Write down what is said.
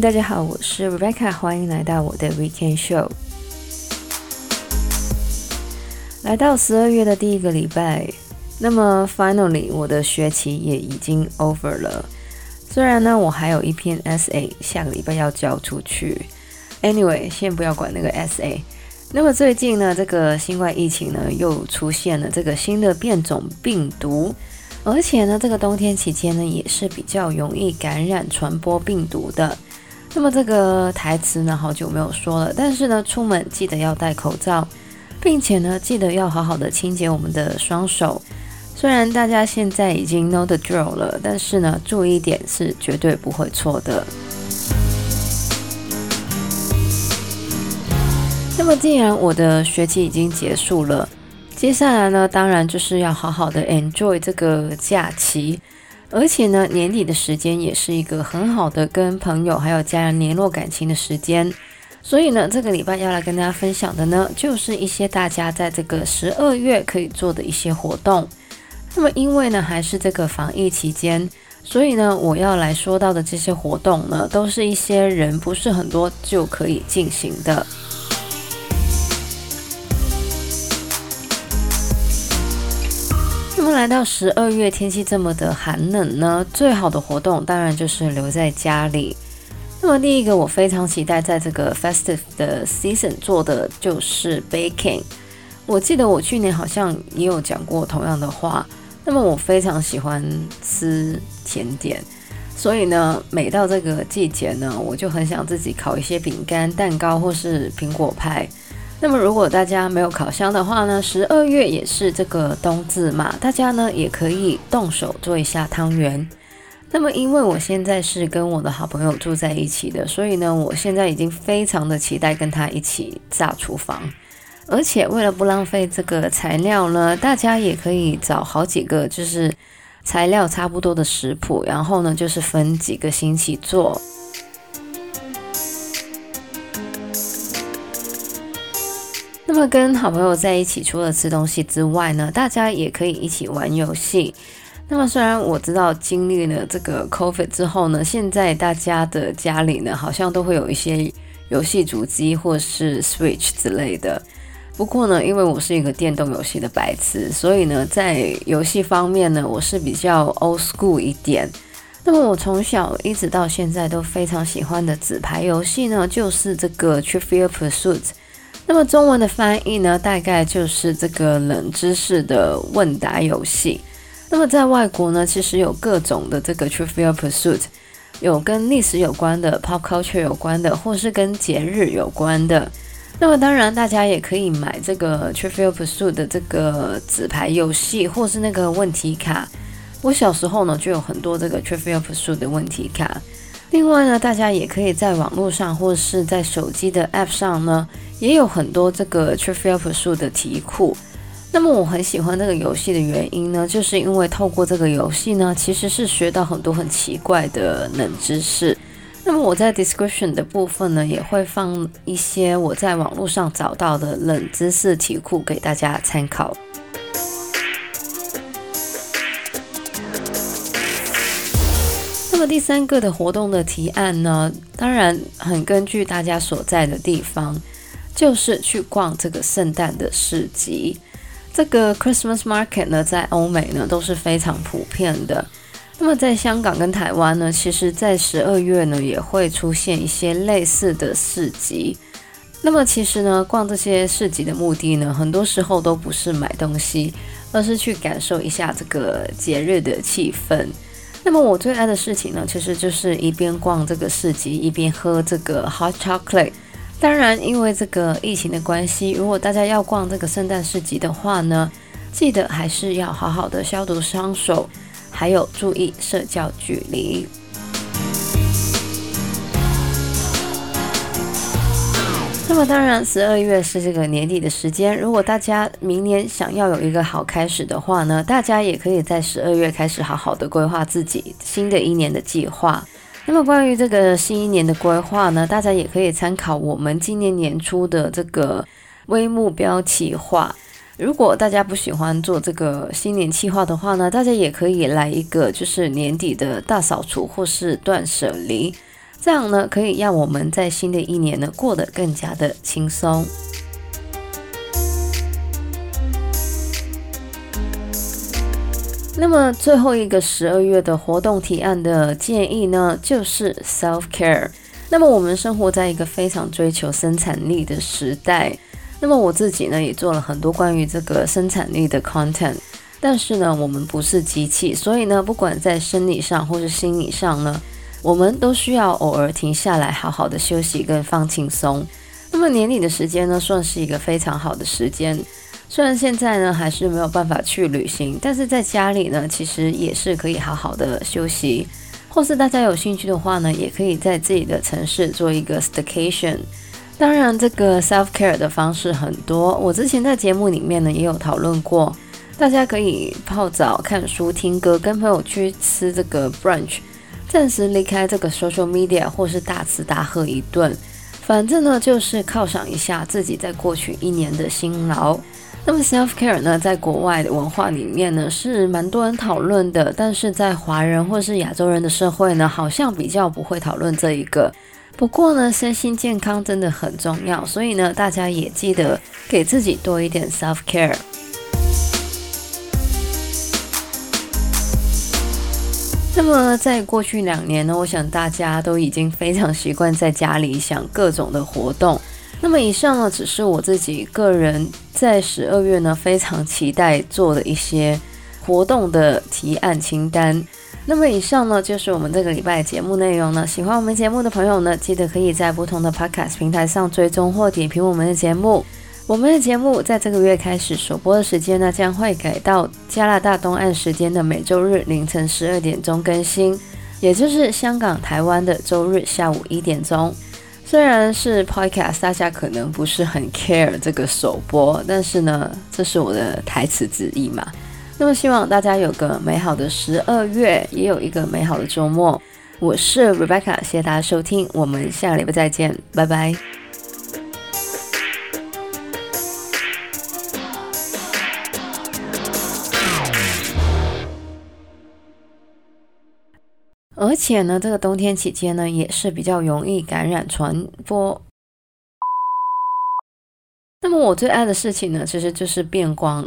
大家好，我是 Rebecca，欢迎来到我的 Weekend Show。来到十二月的第一个礼拜，那么 Finally，我的学期也已经 over 了。虽然呢，我还有一篇 SA 下个礼拜要交出去。Anyway，先不要管那个 SA。那么最近呢，这个新冠疫情呢又出现了这个新的变种病毒。而且呢，这个冬天期间呢，也是比较容易感染、传播病毒的。那么这个台词呢，好久没有说了。但是呢，出门记得要戴口罩，并且呢，记得要好好的清洁我们的双手。虽然大家现在已经 know the drill 了，但是呢，注意一点是绝对不会错的。那么，既然我的学期已经结束了。接下来呢，当然就是要好好的 enjoy 这个假期，而且呢，年底的时间也是一个很好的跟朋友还有家人联络感情的时间。所以呢，这个礼拜要来跟大家分享的呢，就是一些大家在这个十二月可以做的一些活动。那么，因为呢还是这个防疫期间，所以呢，我要来说到的这些活动呢，都是一些人不是很多就可以进行的。那么来到十二月，天气这么的寒冷呢，最好的活动当然就是留在家里。那么第一个，我非常期待在这个 festive 的 season 做的就是 baking。我记得我去年好像也有讲过同样的话。那么我非常喜欢吃甜点，所以呢，每到这个季节呢，我就很想自己烤一些饼干、蛋糕或是苹果派。那么，如果大家没有烤箱的话呢，十二月也是这个冬至嘛，大家呢也可以动手做一下汤圆。那么，因为我现在是跟我的好朋友住在一起的，所以呢，我现在已经非常的期待跟他一起炸厨房。而且，为了不浪费这个材料呢，大家也可以找好几个就是材料差不多的食谱，然后呢，就是分几个星期做。那么跟好朋友在一起，除了吃东西之外呢，大家也可以一起玩游戏。那么虽然我知道经历了这个 COVID 之后呢，现在大家的家里呢好像都会有一些游戏主机或是 Switch 之类的。不过呢，因为我是一个电动游戏的白痴，所以呢，在游戏方面呢，我是比较 old school 一点。那么我从小一直到现在都非常喜欢的纸牌游戏呢，就是这个 Trivial Pursuit。那么中文的翻译呢，大概就是这个冷知识的问答游戏。那么在外国呢，其实有各种的这个 Trivial Pursuit，有跟历史有关的、Pop Culture 有关的，或是跟节日有关的。那么当然，大家也可以买这个 Trivial Pursuit 的这个纸牌游戏，或是那个问题卡。我小时候呢，就有很多这个 Trivial Pursuit 的问题卡。另外呢，大家也可以在网络上或是在手机的 App 上呢，也有很多这个 Trivial Pursuit 的题库。那么我很喜欢这个游戏的原因呢，就是因为透过这个游戏呢，其实是学到很多很奇怪的冷知识。那么我在 description 的部分呢，也会放一些我在网络上找到的冷知识题库给大家参考。第三个的活动的提案呢，当然很根据大家所在的地方，就是去逛这个圣诞的市集。这个 Christmas Market 呢，在欧美呢都是非常普遍的。那么在香港跟台湾呢，其实在十二月呢也会出现一些类似的市集。那么其实呢，逛这些市集的目的呢，很多时候都不是买东西，而是去感受一下这个节日的气氛。那么我最爱的事情呢，其实就是一边逛这个市集，一边喝这个 hot chocolate。当然，因为这个疫情的关系，如果大家要逛这个圣诞市集的话呢，记得还是要好好的消毒双手，还有注意社交距离。那么当然，十二月是这个年底的时间。如果大家明年想要有一个好开始的话呢，大家也可以在十二月开始好好的规划自己新的一年的计划。那么关于这个新一年的规划呢，大家也可以参考我们今年年初的这个微目标企划。如果大家不喜欢做这个新年计划的话呢，大家也可以来一个就是年底的大扫除或是断舍离。这样呢可以让我们在新的一年呢过得更加的轻松。那么最后一个十二月的活动提案的建议呢，就是 self care。那么我们生活在一个非常追求生产力的时代。那么我自己呢，也做了很多关于这个生产力的 content。但是呢，我们不是机器，所以呢，不管在生理上或是心理上呢，我们都需要偶尔停下来，好好的休息跟放轻松。那么年底的时间呢，算是一个非常好的时间。虽然现在呢还是没有办法去旅行，但是在家里呢，其实也是可以好好的休息。或是大家有兴趣的话呢，也可以在自己的城市做一个 station。当然，这个 self care 的方式很多，我之前在节目里面呢也有讨论过。大家可以泡澡、看书、听歌，跟朋友去吃这个 brunch，暂时离开这个 social media，或是大吃大喝一顿。反正呢，就是犒赏一下自己在过去一年的辛劳。那么 self care 呢，在国外的文化里面呢，是蛮多人讨论的，但是在华人或是亚洲人的社会呢，好像比较不会讨论这一个。不过呢，身心健康真的很重要，所以呢，大家也记得给自己多一点 self care。那么在过去两年呢，我想大家都已经非常习惯在家里想各种的活动。那么以上呢，只是我自己个人在十二月呢非常期待做的一些活动的提案清单。那么以上呢就是我们这个礼拜节目内容了。喜欢我们节目的朋友呢，记得可以在不同的 Podcast 平台上追踪或点评我们的节目。我们的节目在这个月开始首播的时间呢，将会改到加拿大东岸时间的每周日凌晨十二点钟更新，也就是香港、台湾的周日下午一点钟。虽然是 podcast，大家可能不是很 care 这个首播，但是呢，这是我的台词之一嘛。那么希望大家有个美好的十二月，也有一个美好的周末。我是 Rebecca，谢谢大家收听，我们下个礼拜再见，拜拜。而且呢，这个冬天期间呢，也是比较容易感染传播。那么我最爱的事情呢，其实就是变光。